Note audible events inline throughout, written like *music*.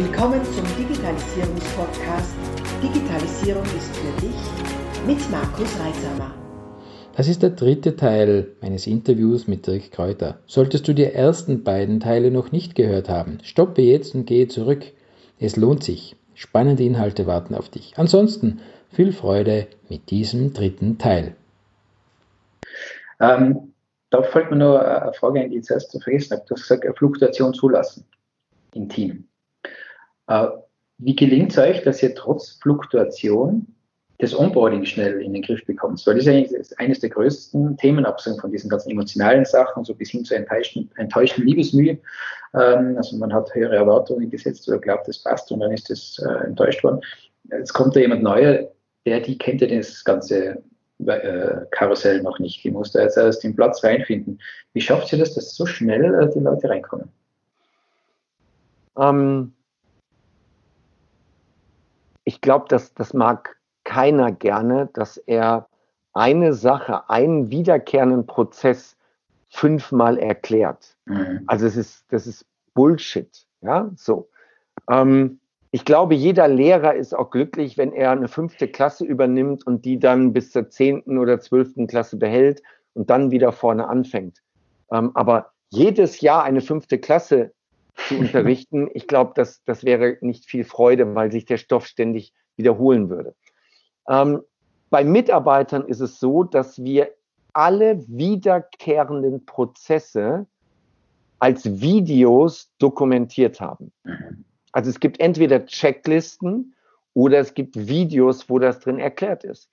Willkommen zum Digitalisierungspodcast Digitalisierung ist für dich mit Markus Reitsamer. Das ist der dritte Teil meines Interviews mit Dirk Kräuter. Solltest du die ersten beiden Teile noch nicht gehört haben, stoppe jetzt und gehe zurück. Es lohnt sich. Spannende Inhalte warten auf dich. Ansonsten viel Freude mit diesem dritten Teil. Ähm, da fällt mir nur eine Frage ein, die ich zuerst vergessen habe. Du hast gesagt, Fluktuation zulassen im Team. Äh, wie gelingt es euch, dass ihr trotz Fluktuation das Onboarding schnell in den Griff bekommt? Weil das ist eigentlich eines der größten Themen, abgesehen von diesen ganzen emotionalen Sachen, so bis hin zu enttäuschten, enttäuschten Liebesmühe. Ähm, also man hat höhere Erwartungen gesetzt oder glaubt, das passt und dann ist das äh, enttäuscht worden. Jetzt kommt da jemand Neuer, der, die kennt ja das ganze äh, Karussell noch nicht. Die muss da jetzt erst den Platz reinfinden. Wie schafft ihr das, dass so schnell die Leute reinkommen? Ähm, ich glaube, dass das mag keiner gerne, dass er eine Sache, einen wiederkehrenden Prozess fünfmal erklärt. Mhm. Also es ist, das ist Bullshit. Ja, so. Ähm, ich glaube, jeder Lehrer ist auch glücklich, wenn er eine fünfte Klasse übernimmt und die dann bis zur zehnten oder zwölften Klasse behält und dann wieder vorne anfängt. Ähm, aber jedes Jahr eine fünfte Klasse zu unterrichten, ich glaube, das, das wäre nicht viel Freude, weil sich der Stoff ständig wiederholen würde. Ähm, bei Mitarbeitern ist es so, dass wir alle wiederkehrenden Prozesse als Videos dokumentiert haben. Also es gibt entweder Checklisten oder es gibt Videos, wo das drin erklärt ist.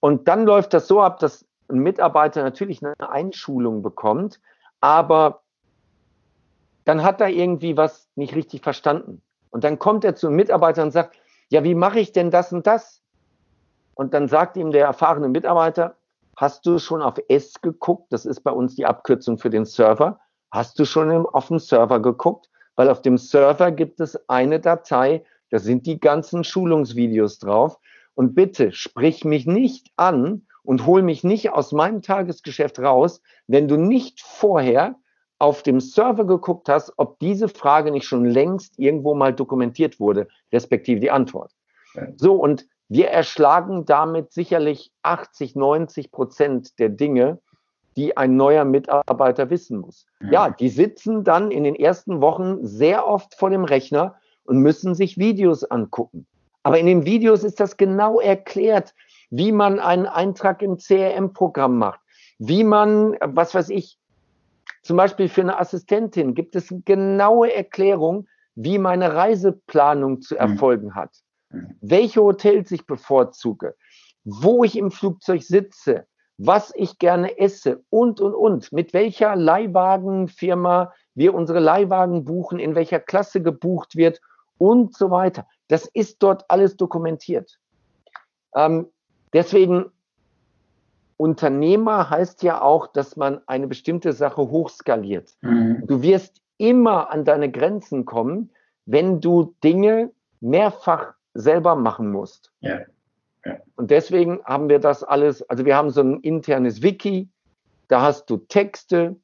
Und dann läuft das so ab, dass ein Mitarbeiter natürlich eine Einschulung bekommt, aber dann hat er irgendwie was nicht richtig verstanden. Und dann kommt er zu einem Mitarbeiter und sagt, ja, wie mache ich denn das und das? Und dann sagt ihm der erfahrene Mitarbeiter, hast du schon auf S geguckt? Das ist bei uns die Abkürzung für den Server. Hast du schon auf dem Server geguckt? Weil auf dem Server gibt es eine Datei, da sind die ganzen Schulungsvideos drauf. Und bitte sprich mich nicht an und hol mich nicht aus meinem Tagesgeschäft raus, wenn du nicht vorher auf dem Server geguckt hast, ob diese Frage nicht schon längst irgendwo mal dokumentiert wurde, respektive die Antwort. So, und wir erschlagen damit sicherlich 80, 90 Prozent der Dinge, die ein neuer Mitarbeiter wissen muss. Ja, die sitzen dann in den ersten Wochen sehr oft vor dem Rechner und müssen sich Videos angucken. Aber in den Videos ist das genau erklärt, wie man einen Eintrag im CRM-Programm macht, wie man, was weiß ich, zum Beispiel für eine Assistentin gibt es genaue Erklärung, wie meine Reiseplanung zu mhm. erfolgen hat, mhm. welche Hotels ich bevorzuge, wo ich im Flugzeug sitze, was ich gerne esse und, und, und, mit welcher Leihwagenfirma wir unsere Leihwagen buchen, in welcher Klasse gebucht wird und so weiter. Das ist dort alles dokumentiert. Ähm, deswegen Unternehmer heißt ja auch, dass man eine bestimmte Sache hochskaliert. Mhm. Du wirst immer an deine Grenzen kommen, wenn du Dinge mehrfach selber machen musst. Ja. ja. Und deswegen haben wir das alles, also wir haben so ein internes Wiki, da hast du Texte,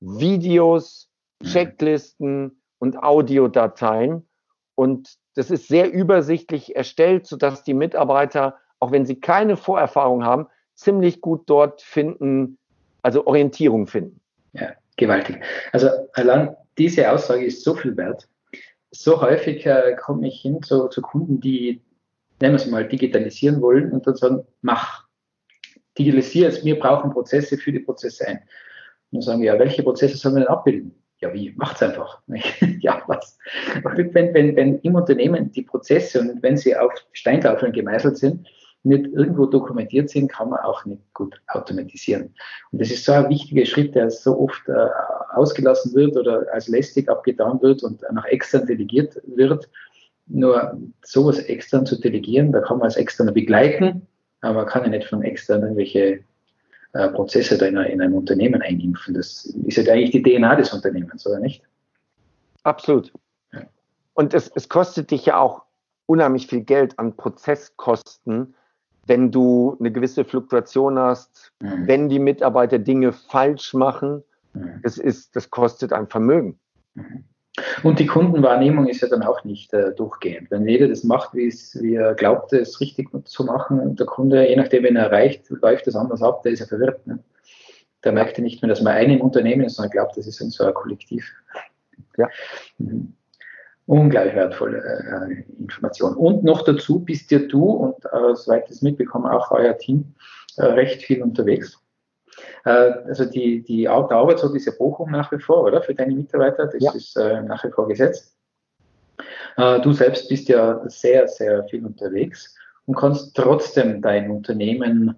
Videos, mhm. Checklisten und Audiodateien. Und das ist sehr übersichtlich erstellt, sodass die Mitarbeiter, auch wenn sie keine Vorerfahrung haben, ziemlich gut dort finden, also Orientierung finden. Ja, gewaltig. Also allein diese Aussage ist so viel wert. So häufig äh, komme ich hin zu, zu Kunden, die, nennen wir es mal, digitalisieren wollen und dann sagen, mach, digitalisiere es, wir brauchen Prozesse für die Prozesse ein. Und dann sagen wir, ja, welche Prozesse sollen wir denn abbilden? Ja, wie? Macht's einfach. *laughs* ja, was? Wenn, wenn, wenn im Unternehmen die Prozesse und wenn sie auf Steintafeln gemeißelt sind, nicht irgendwo dokumentiert sind, kann man auch nicht gut automatisieren. Und das ist so ein wichtiger Schritt, der so oft äh, ausgelassen wird oder als lästig abgetan wird und nach extern delegiert wird. Nur sowas extern zu delegieren, da kann man als externer begleiten, aber man kann ja nicht von extern irgendwelche äh, Prozesse da in, in einem Unternehmen einimpfen. Das ist ja eigentlich die DNA des Unternehmens, oder nicht? Absolut. Ja. Und es, es kostet dich ja auch unheimlich viel Geld an Prozesskosten, wenn du eine gewisse Fluktuation hast, mhm. wenn die Mitarbeiter Dinge falsch machen, mhm. das ist, das kostet ein Vermögen. Mhm. Und die Kundenwahrnehmung ist ja dann auch nicht äh, durchgehend. Wenn jeder das macht, wie, er glaubt, es richtig zu machen, und der Kunde, je nachdem, wen er erreicht, läuft das anders ab, der ist ja verwirrt. Ne? Der merkt ja nicht mehr, dass man ein Unternehmen ist, sondern glaubt, das ist so ein Kollektiv. Ja. Mhm. Ungleich wertvolle äh, Information. Und noch dazu bist ja du und äh, soweit ich das mitbekomme, auch euer Team äh, recht viel unterwegs. Äh, also die, die, der Arbeitsort ist ja Bochum nach wie vor, oder? Für deine Mitarbeiter, das ja. ist äh, nach wie vor gesetzt. Äh, du selbst bist ja sehr, sehr viel unterwegs und kannst trotzdem dein Unternehmen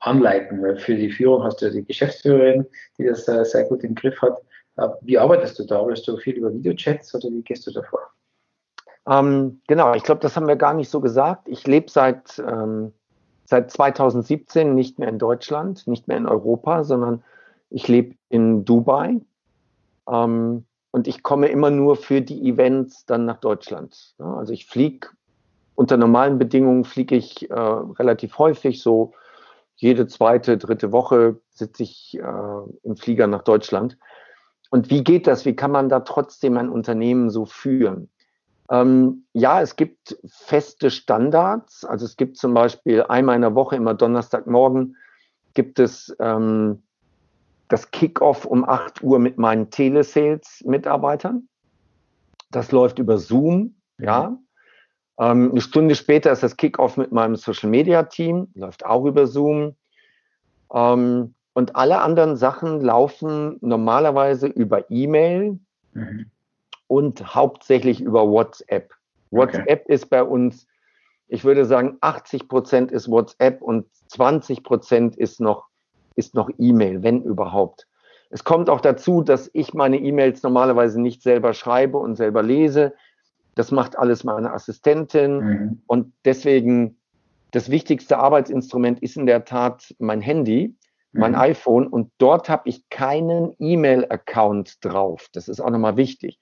anleiten, weil für die Führung hast du ja die Geschäftsführerin, die das sehr gut im Griff hat. Wie arbeitest du da? Arbeitest du viel über Videochats oder wie gehst du da vor? Ähm, genau, ich glaube, das haben wir gar nicht so gesagt. Ich lebe seit, ähm, seit 2017 nicht mehr in Deutschland, nicht mehr in Europa, sondern ich lebe in Dubai. Ähm, und ich komme immer nur für die Events dann nach Deutschland. Ja, also ich fliege unter normalen Bedingungen fliege ich äh, relativ häufig, so jede zweite, dritte Woche sitze ich äh, im Flieger nach Deutschland. Und wie geht das? Wie kann man da trotzdem ein Unternehmen so führen? Ähm, ja, es gibt feste Standards. Also es gibt zum Beispiel einmal in der Woche, immer Donnerstagmorgen, gibt es ähm, das Kickoff um 8 Uhr mit meinen Telesales-Mitarbeitern. Das läuft über Zoom, ja. Ähm, eine Stunde später ist das Kickoff mit meinem Social-Media-Team, läuft auch über Zoom. Ähm, und alle anderen Sachen laufen normalerweise über E-Mail mhm. und hauptsächlich über WhatsApp. WhatsApp okay. ist bei uns, ich würde sagen, 80 Prozent ist WhatsApp und 20 Prozent ist noch, ist noch E-Mail, wenn überhaupt. Es kommt auch dazu, dass ich meine E-Mails normalerweise nicht selber schreibe und selber lese. Das macht alles meine Assistentin. Mhm. Und deswegen, das wichtigste Arbeitsinstrument ist in der Tat mein Handy mein mhm. iPhone und dort habe ich keinen E-Mail-Account drauf. Das ist auch nochmal wichtig.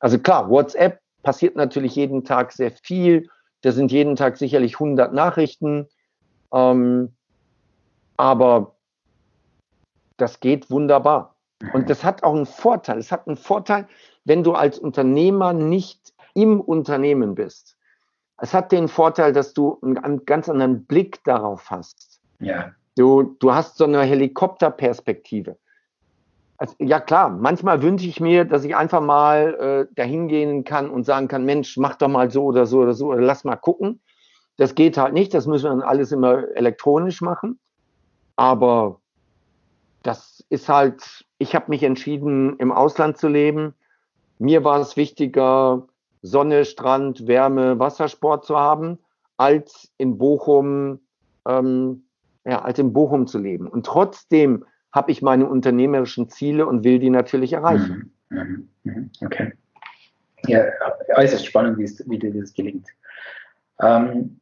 Also klar, WhatsApp passiert natürlich jeden Tag sehr viel. Da sind jeden Tag sicherlich 100 Nachrichten. Ähm, aber das geht wunderbar. Und das hat auch einen Vorteil. Es hat einen Vorteil, wenn du als Unternehmer nicht im Unternehmen bist. Es hat den Vorteil, dass du einen ganz anderen Blick darauf hast. Ja. Du, du hast so eine Helikopterperspektive. Also, ja klar, manchmal wünsche ich mir, dass ich einfach mal äh, dahin gehen kann und sagen kann, Mensch, mach doch mal so oder so oder so oder lass mal gucken. Das geht halt nicht, das müssen wir dann alles immer elektronisch machen. Aber das ist halt, ich habe mich entschieden, im Ausland zu leben. Mir war es wichtiger, Sonne, Strand, Wärme, Wassersport zu haben, als in Bochum ähm, ja, als in Bochum zu leben. Und trotzdem habe ich meine unternehmerischen Ziele und will die natürlich erreichen. Mhm, mhm, mhm. Okay. Ja, äußerst spannend, wie, dir das gelingt. Ähm,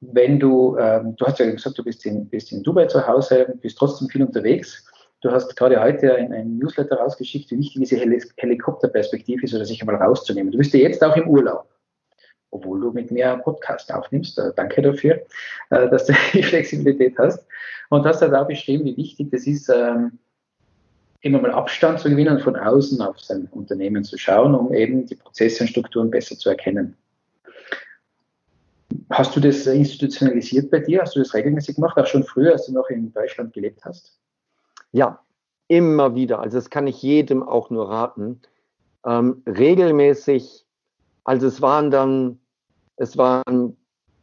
wenn du, ähm, du hast ja gesagt, du bist in, bist in Dubai zu Hause, bist trotzdem viel unterwegs. Du hast gerade heute ein, ein Newsletter rausgeschickt, wie wichtig diese Helikopterperspektive ist, oder sich einmal rauszunehmen. Du bist ja jetzt auch im Urlaub obwohl du mit mir einen Podcast aufnimmst. Äh, danke dafür, äh, dass du *laughs* die Flexibilität hast. Und hast halt auch beschrieben, wie wichtig das ist, ähm, immer mal Abstand zu gewinnen von außen auf sein Unternehmen zu schauen, um eben die Prozesse und Strukturen besser zu erkennen. Hast du das institutionalisiert bei dir? Hast du das regelmäßig gemacht, auch schon früher, als du noch in Deutschland gelebt hast? Ja, immer wieder. Also das kann ich jedem auch nur raten. Ähm, regelmäßig, also es waren dann es waren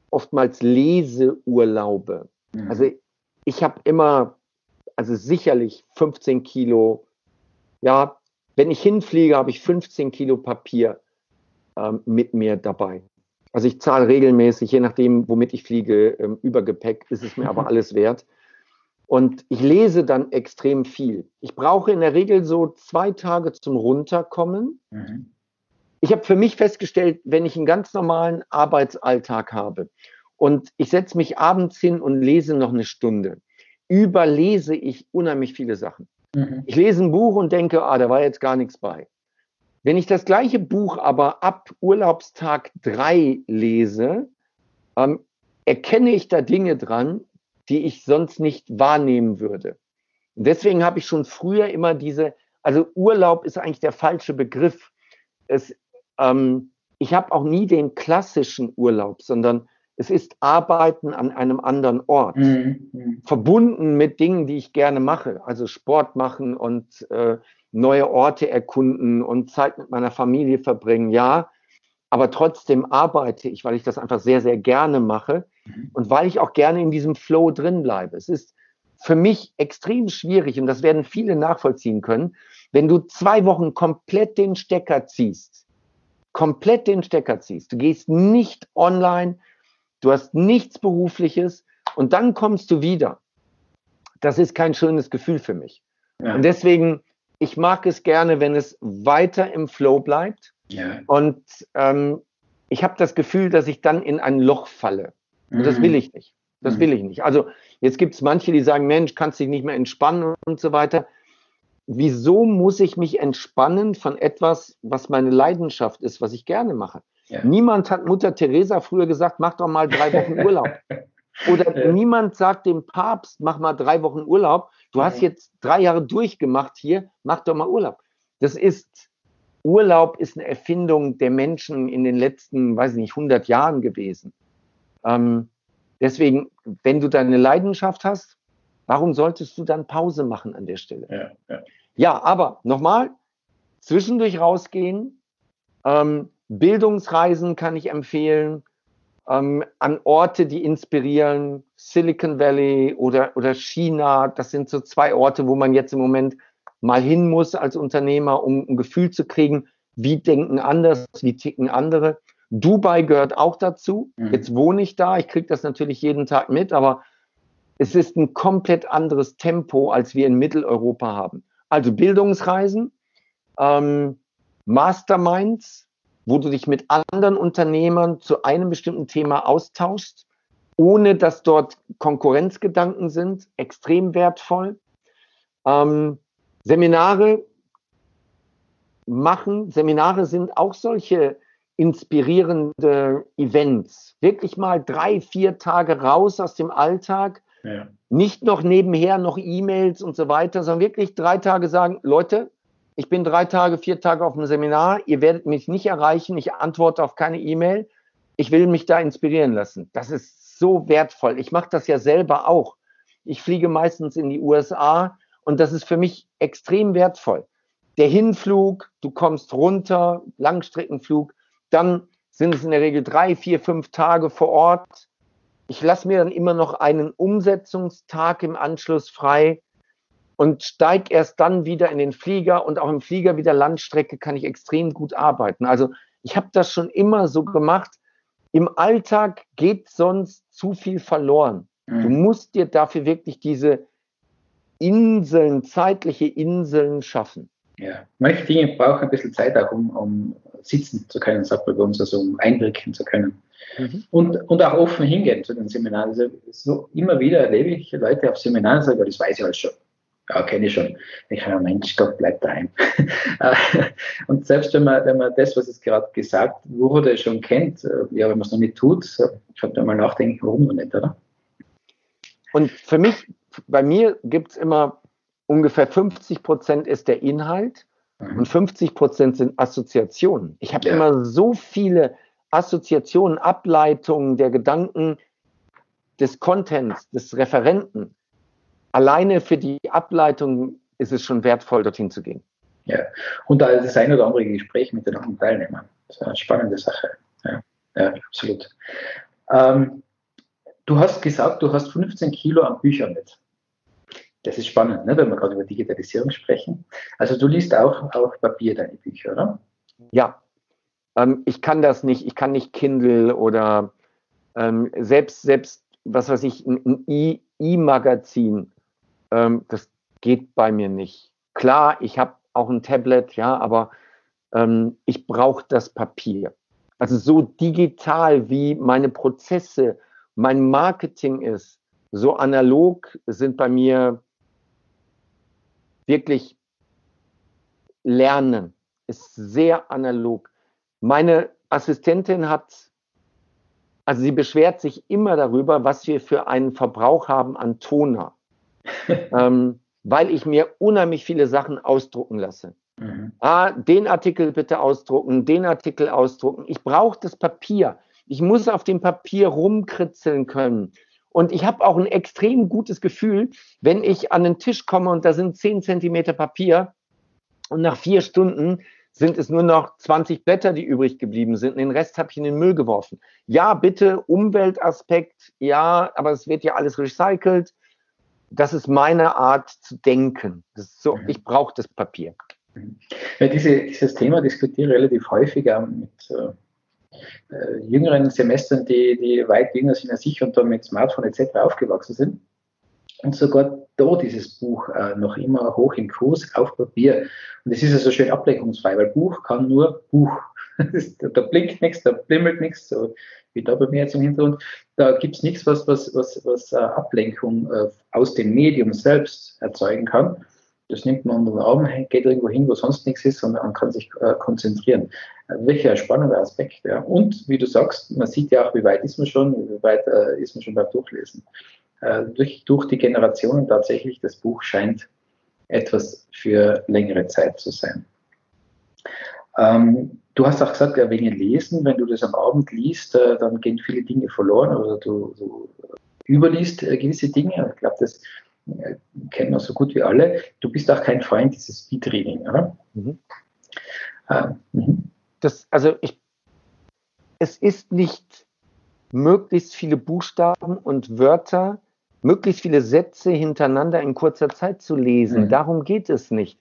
oftmals Leseurlaube. Mhm. Also ich habe immer, also sicherlich 15 Kilo, ja, wenn ich hinfliege, habe ich 15 Kilo Papier ähm, mit mir dabei. Also ich zahle regelmäßig, je nachdem, womit ich fliege, ähm, Übergepäck, ist es mir aber *laughs* alles wert. Und ich lese dann extrem viel. Ich brauche in der Regel so zwei Tage zum Runterkommen. Mhm ich habe für mich festgestellt, wenn ich einen ganz normalen Arbeitsalltag habe und ich setze mich abends hin und lese noch eine Stunde, überlese ich unheimlich viele Sachen. Mhm. Ich lese ein Buch und denke, ah, da war jetzt gar nichts bei. Wenn ich das gleiche Buch aber ab Urlaubstag drei lese, ähm, erkenne ich da Dinge dran, die ich sonst nicht wahrnehmen würde. Und deswegen habe ich schon früher immer diese also Urlaub ist eigentlich der falsche Begriff. Es, ähm, ich habe auch nie den klassischen Urlaub, sondern es ist Arbeiten an einem anderen Ort, mhm. mhm. verbunden mit Dingen, die ich gerne mache, also Sport machen und äh, neue Orte erkunden und Zeit mit meiner Familie verbringen, ja. Aber trotzdem arbeite ich, weil ich das einfach sehr, sehr gerne mache mhm. und weil ich auch gerne in diesem Flow drin bleibe. Es ist für mich extrem schwierig und das werden viele nachvollziehen können, wenn du zwei Wochen komplett den Stecker ziehst, komplett den Stecker ziehst, du gehst nicht online, du hast nichts Berufliches und dann kommst du wieder. Das ist kein schönes Gefühl für mich. Ja. Und deswegen, ich mag es gerne, wenn es weiter im Flow bleibt. Ja. Und ähm, ich habe das Gefühl, dass ich dann in ein Loch falle. Und das mhm. will ich nicht. Das mhm. will ich nicht. Also jetzt gibt es manche, die sagen, Mensch, kannst dich nicht mehr entspannen und so weiter. Wieso muss ich mich entspannen von etwas, was meine Leidenschaft ist, was ich gerne mache? Ja. Niemand hat Mutter Teresa früher gesagt, mach doch mal drei Wochen Urlaub. *laughs* Oder ja. niemand sagt dem Papst, mach mal drei Wochen Urlaub. Du hast jetzt drei Jahre durchgemacht hier, mach doch mal Urlaub. Das ist, Urlaub ist eine Erfindung der Menschen in den letzten, weiß ich nicht, 100 Jahren gewesen. Ähm, deswegen, wenn du deine Leidenschaft hast, warum solltest du dann Pause machen an der Stelle? Ja, ja. Ja aber nochmal, zwischendurch rausgehen, ähm, Bildungsreisen kann ich empfehlen ähm, an Orte, die inspirieren. Silicon Valley oder, oder China, das sind so zwei Orte, wo man jetzt im Moment mal hin muss als Unternehmer, um ein Gefühl zu kriegen, wie denken anders, wie ticken andere. Dubai gehört auch dazu. Mhm. Jetzt wohne ich da, ich kriege das natürlich jeden Tag mit, aber es ist ein komplett anderes Tempo, als wir in Mitteleuropa haben. Also Bildungsreisen, ähm, Masterminds, wo du dich mit anderen Unternehmern zu einem bestimmten Thema austauschst, ohne dass dort Konkurrenzgedanken sind, extrem wertvoll. Ähm, Seminare machen, Seminare sind auch solche inspirierende Events. Wirklich mal drei, vier Tage raus aus dem Alltag. Ja. Nicht noch nebenher noch E-Mails und so weiter, sondern wirklich drei Tage sagen, Leute, ich bin drei Tage, vier Tage auf dem Seminar, ihr werdet mich nicht erreichen, ich antworte auf keine E-Mail, ich will mich da inspirieren lassen. Das ist so wertvoll. Ich mache das ja selber auch. Ich fliege meistens in die USA und das ist für mich extrem wertvoll. Der Hinflug, du kommst runter, Langstreckenflug, dann sind es in der Regel drei, vier, fünf Tage vor Ort. Ich lasse mir dann immer noch einen Umsetzungstag im Anschluss frei und steige erst dann wieder in den Flieger und auch im Flieger wieder Landstrecke kann ich extrem gut arbeiten. Also ich habe das schon immer so gemacht. Im Alltag geht sonst zu viel verloren. Mhm. Du musst dir dafür wirklich diese Inseln, zeitliche Inseln schaffen. Ja, manche Dinge brauchen ein bisschen Zeit auch, um, um sitzen zu können, sagt man bei uns, also um einwirken zu können. Mhm. Und, und auch offen hingehen zu den Seminaren. Also so immer wieder erlebe ich Leute auf Seminaren sagen, das weiß ich alles schon ja, kenne ich schon. Ich sage, Mensch, Gott, bleib daheim. *laughs* und selbst wenn man, wenn man das, was es gerade gesagt wurde, schon kennt, ja, wenn man es noch nicht tut, sollte man mal nachdenken, warum noch nicht, oder? Und für mich, bei mir gibt es immer ungefähr 50 Prozent ist der Inhalt mhm. und 50 Prozent sind Assoziationen. Ich habe ja. immer so viele Assoziationen, Ableitungen der Gedanken des Contents, des Referenten alleine für die Ableitung ist es schon wertvoll, dorthin zu gehen. Ja, und da das ein oder andere Gespräch mit den anderen Teilnehmern. Das ist eine spannende Sache. Ja, ja absolut. Ähm, du hast gesagt, du hast 15 Kilo an Büchern mit. Das ist spannend, ne, wenn wir gerade über Digitalisierung sprechen. Also du liest auch auf Papier deine Bücher, oder? Ja. Ähm, ich kann das nicht. Ich kann nicht Kindle oder ähm, selbst, selbst, was weiß ich, ein E-Magazin ähm, das geht bei mir nicht. Klar, ich habe auch ein Tablet, ja, aber ähm, ich brauche das Papier. Also so digital wie meine Prozesse, mein Marketing ist, so analog sind bei mir wirklich Lernen, ist sehr analog. Meine Assistentin hat, also sie beschwert sich immer darüber, was wir für einen Verbrauch haben an Toner. *laughs* ähm, weil ich mir unheimlich viele Sachen ausdrucken lasse. Mhm. Ah, den Artikel bitte ausdrucken, den Artikel ausdrucken. Ich brauche das Papier. Ich muss auf dem Papier rumkritzeln können. Und ich habe auch ein extrem gutes Gefühl, wenn ich an den Tisch komme und da sind 10 Zentimeter Papier und nach vier Stunden sind es nur noch 20 Blätter, die übrig geblieben sind. Den Rest habe ich in den Müll geworfen. Ja, bitte, Umweltaspekt, ja, aber es wird ja alles recycelt. Das ist meine Art zu denken. so, ich brauche das Papier. Ja, diese, dieses Thema diskutiere ich relativ häufiger mit äh, äh, jüngeren Semestern, die, die weit jünger sind als ich und da mit Smartphone etc. aufgewachsen sind. Und sogar da dieses Buch äh, noch immer hoch im Kurs auf Papier. Und es ist ja so schön ablenkungsfrei, weil Buch kann nur Buch. *laughs* da blinkt nichts, da blimmelt nichts, so wie da bei mir jetzt im Hintergrund. Da gibt es nichts, was, was, was, was äh, Ablenkung äh, aus dem Medium selbst erzeugen kann. Das nimmt man unter den Arm, geht irgendwo hin, wo sonst nichts ist, sondern man kann sich äh, konzentrieren. Welcher spannender Aspekt. Ja. Und wie du sagst, man sieht ja auch, wie weit ist man schon, wie weit ist man schon beim Durchlesen. Äh, durch, durch die Generationen tatsächlich, das Buch scheint etwas für längere Zeit zu sein. Ähm, du hast auch gesagt, ja, wegen Lesen, wenn du das am Abend liest, äh, dann gehen viele Dinge verloren oder du, du überliest äh, gewisse Dinge. Ich glaube, das äh, kennen wir so gut wie alle. Du bist auch kein Freund dieses Speedreading, oder? Mhm. Äh, mhm. Das, also ich, es ist nicht möglichst viele Buchstaben und Wörter, möglichst viele Sätze hintereinander in kurzer Zeit zu lesen. Mhm. Darum geht es nicht.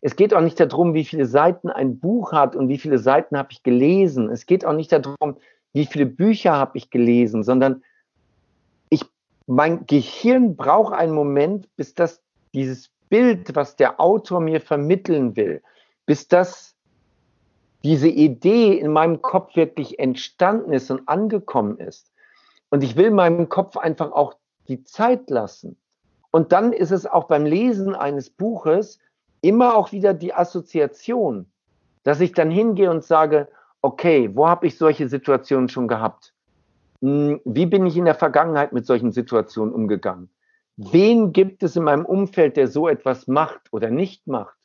Es geht auch nicht darum, wie viele Seiten ein Buch hat und wie viele Seiten habe ich gelesen. Es geht auch nicht darum, wie viele Bücher habe ich gelesen, sondern mein Gehirn braucht einen Moment, bis das dieses Bild, was der Autor mir vermitteln will, bis das diese Idee in meinem Kopf wirklich entstanden ist und angekommen ist. Und ich will meinem Kopf einfach auch die Zeit lassen. Und dann ist es auch beim Lesen eines Buches immer auch wieder die Assoziation, dass ich dann hingehe und sage, okay, wo habe ich solche Situationen schon gehabt? Hm, wie bin ich in der Vergangenheit mit solchen Situationen umgegangen? Wen gibt es in meinem Umfeld, der so etwas macht oder nicht macht?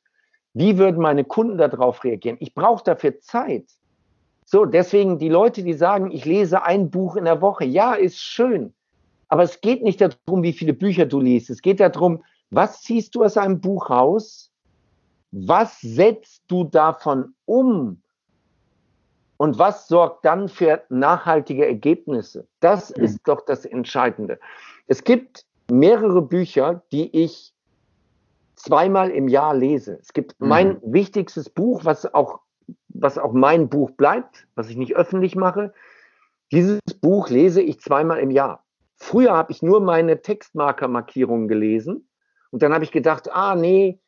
Wie würden meine Kunden darauf reagieren? Ich brauche dafür Zeit. So, deswegen die Leute, die sagen, ich lese ein Buch in der Woche. Ja, ist schön. Aber es geht nicht darum, wie viele Bücher du liest. Es geht darum, was ziehst du aus einem Buch raus? Was setzt du davon um? Und was sorgt dann für nachhaltige Ergebnisse? Das mhm. ist doch das Entscheidende. Es gibt mehrere Bücher, die ich zweimal im Jahr lese. Es gibt mhm. mein wichtigstes Buch, was auch, was auch mein Buch bleibt, was ich nicht öffentlich mache. Dieses Buch lese ich zweimal im Jahr. Früher habe ich nur meine Textmarker-Markierungen gelesen und dann habe ich gedacht, ah nee,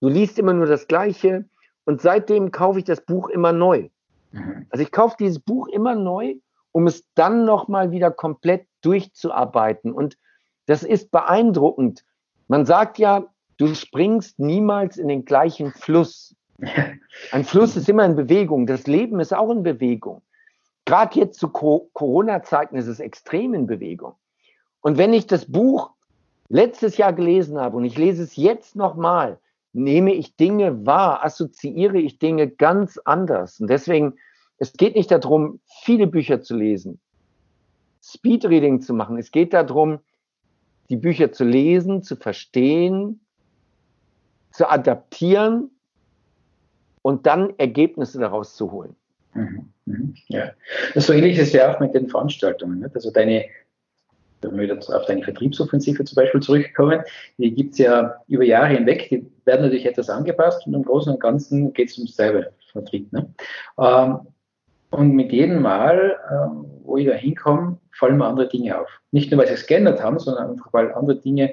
du liest immer nur das Gleiche und seitdem kaufe ich das Buch immer neu. Mhm. Also ich kaufe dieses Buch immer neu, um es dann nochmal wieder komplett durchzuarbeiten. Und das ist beeindruckend. Man sagt ja, du springst niemals in den gleichen Fluss. *laughs* Ein Fluss ist immer in Bewegung. Das Leben ist auch in Bewegung. Gerade jetzt zu Corona-Zeiten ist es extrem in Bewegung. Und wenn ich das Buch letztes Jahr gelesen habe und ich lese es jetzt nochmal, nehme ich Dinge wahr, assoziiere ich Dinge ganz anders. Und deswegen, es geht nicht darum, viele Bücher zu lesen, Speedreading zu machen. Es geht darum, die Bücher zu lesen, zu verstehen, zu adaptieren und dann Ergebnisse daraus zu holen. Mhm, mhm, ja, so ähnlich ist es ja auch mit den Veranstaltungen. Also deine wenn wir wieder auf deine Vertriebsoffensive zum Beispiel zurückkommen, die gibt es ja über Jahre hinweg, die werden natürlich etwas angepasst und im Großen und Ganzen geht es ums selbe Vertrieb. Ne? Ähm, und mit jedem Mal, ähm, wo ich da hinkomme, fallen mir andere Dinge auf. Nicht nur, weil sie es geändert haben, sondern einfach, weil andere Dinge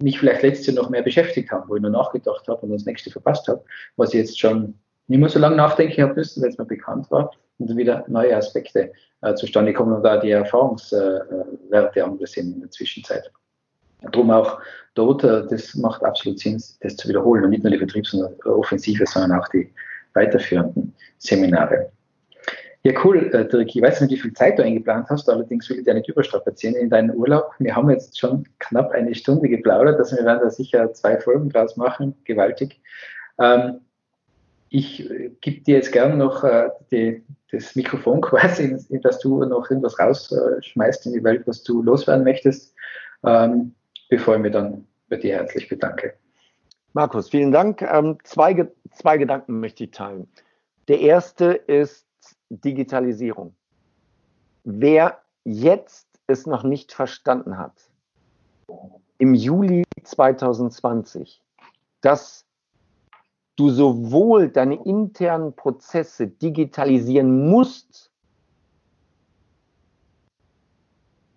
mich vielleicht letztes Jahr noch mehr beschäftigt haben, wo ich nur nachgedacht habe und das nächste verpasst habe, was ich jetzt schon nicht mehr so lange nachdenken habe müssen, weil es mir bekannt war und wieder neue Aspekte äh, zustande kommen und da die Erfahrungswerte andere sind in der Zwischenzeit. Darum auch dort, äh, das macht absolut Sinn, das zu wiederholen und nicht nur die Vertriebsoffensive, sondern auch die weiterführenden Seminare. Ja, cool, äh, Dirk. Ich weiß nicht, wie viel Zeit du eingeplant hast, allerdings will ich dir nicht überstrapazieren in deinen Urlaub. Wir haben jetzt schon knapp eine Stunde geplaudert, also wir werden da sicher zwei Folgen draus machen, gewaltig. Ähm, ich äh, gebe dir jetzt gerne noch äh, die, das Mikrofon *laughs* quasi, dass du noch irgendwas rausschmeißt in die Welt, was du loswerden möchtest, ähm, bevor ich mich dann bei dir herzlich bedanke. Markus, vielen Dank. Ähm, zwei, zwei Gedanken möchte ich teilen. Der erste ist Digitalisierung. Wer jetzt es noch nicht verstanden hat, im Juli 2020, dass du sowohl deine internen Prozesse digitalisieren musst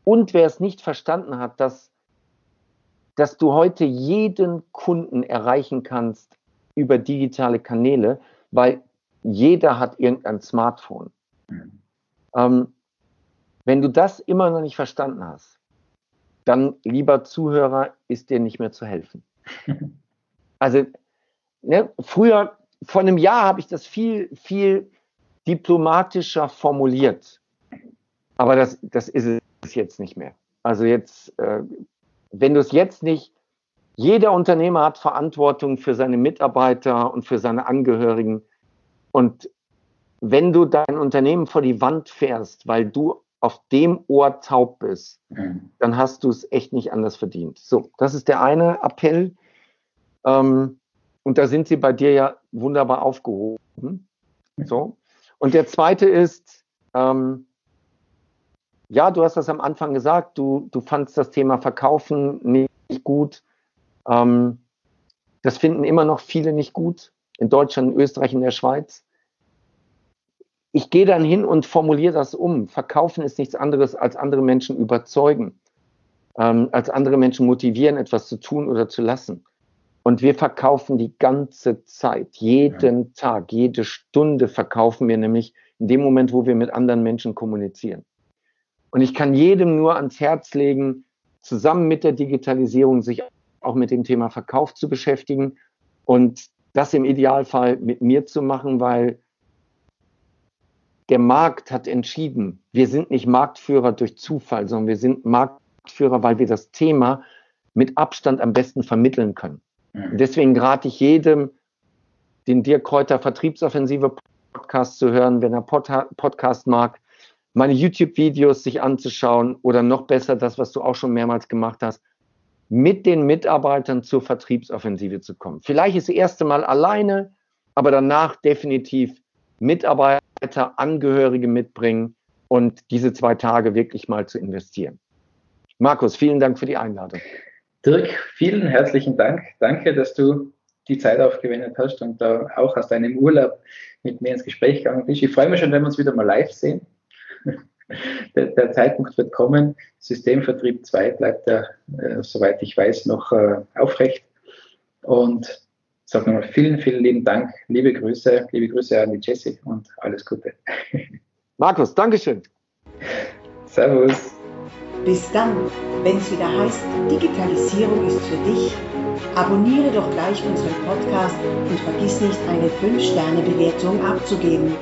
und wer es nicht verstanden hat, dass, dass du heute jeden Kunden erreichen kannst über digitale Kanäle, weil jeder hat irgendein Smartphone. Mhm. Ähm, wenn du das immer noch nicht verstanden hast, dann, lieber Zuhörer, ist dir nicht mehr zu helfen. *laughs* Also, ne, früher, vor einem Jahr habe ich das viel, viel diplomatischer formuliert. Aber das, das ist es jetzt nicht mehr. Also jetzt, äh, wenn du es jetzt nicht, jeder Unternehmer hat Verantwortung für seine Mitarbeiter und für seine Angehörigen. Und wenn du dein Unternehmen vor die Wand fährst, weil du auf dem Ohr taub bist, mhm. dann hast du es echt nicht anders verdient. So, das ist der eine Appell. Ähm, und da sind sie bei dir ja wunderbar aufgehoben. So. Und der zweite ist, ähm, ja, du hast das am Anfang gesagt, du, du fandst das Thema Verkaufen nicht gut. Ähm, das finden immer noch viele nicht gut in Deutschland, in Österreich, in der Schweiz. Ich gehe dann hin und formuliere das um. Verkaufen ist nichts anderes als andere Menschen überzeugen, ähm, als andere Menschen motivieren, etwas zu tun oder zu lassen. Und wir verkaufen die ganze Zeit, jeden ja. Tag, jede Stunde verkaufen wir nämlich in dem Moment, wo wir mit anderen Menschen kommunizieren. Und ich kann jedem nur ans Herz legen, zusammen mit der Digitalisierung sich auch mit dem Thema Verkauf zu beschäftigen und das im Idealfall mit mir zu machen, weil der Markt hat entschieden, wir sind nicht Marktführer durch Zufall, sondern wir sind Marktführer, weil wir das Thema mit Abstand am besten vermitteln können. Mhm. Deswegen rate ich jedem, den Dirk Kräuter Vertriebsoffensive Podcast zu hören, wenn er Pod Podcast mag, meine YouTube-Videos sich anzuschauen oder noch besser das, was du auch schon mehrmals gemacht hast, mit den Mitarbeitern zur Vertriebsoffensive zu kommen. Vielleicht das erste Mal alleine, aber danach definitiv Mitarbeiter, Angehörige mitbringen und diese zwei Tage wirklich mal zu investieren. Markus, vielen Dank für die Einladung. Dirk, vielen herzlichen Dank. Danke, dass du die Zeit aufgewendet hast und da auch aus deinem Urlaub mit mir ins Gespräch gegangen bist. Ich freue mich schon, wenn wir uns wieder mal live sehen. *laughs* Der, der Zeitpunkt wird kommen. Systemvertrieb 2 bleibt ja, äh, soweit ich weiß, noch äh, aufrecht. Und sage nochmal vielen, vielen lieben Dank. Liebe Grüße, liebe Grüße an die Jessie und alles Gute. *laughs* Markus, Dankeschön. Servus. Bis dann, wenn es wieder heißt, Digitalisierung ist für dich. Abonniere doch gleich unseren Podcast und vergiss nicht, eine 5-Sterne-Bewertung abzugeben.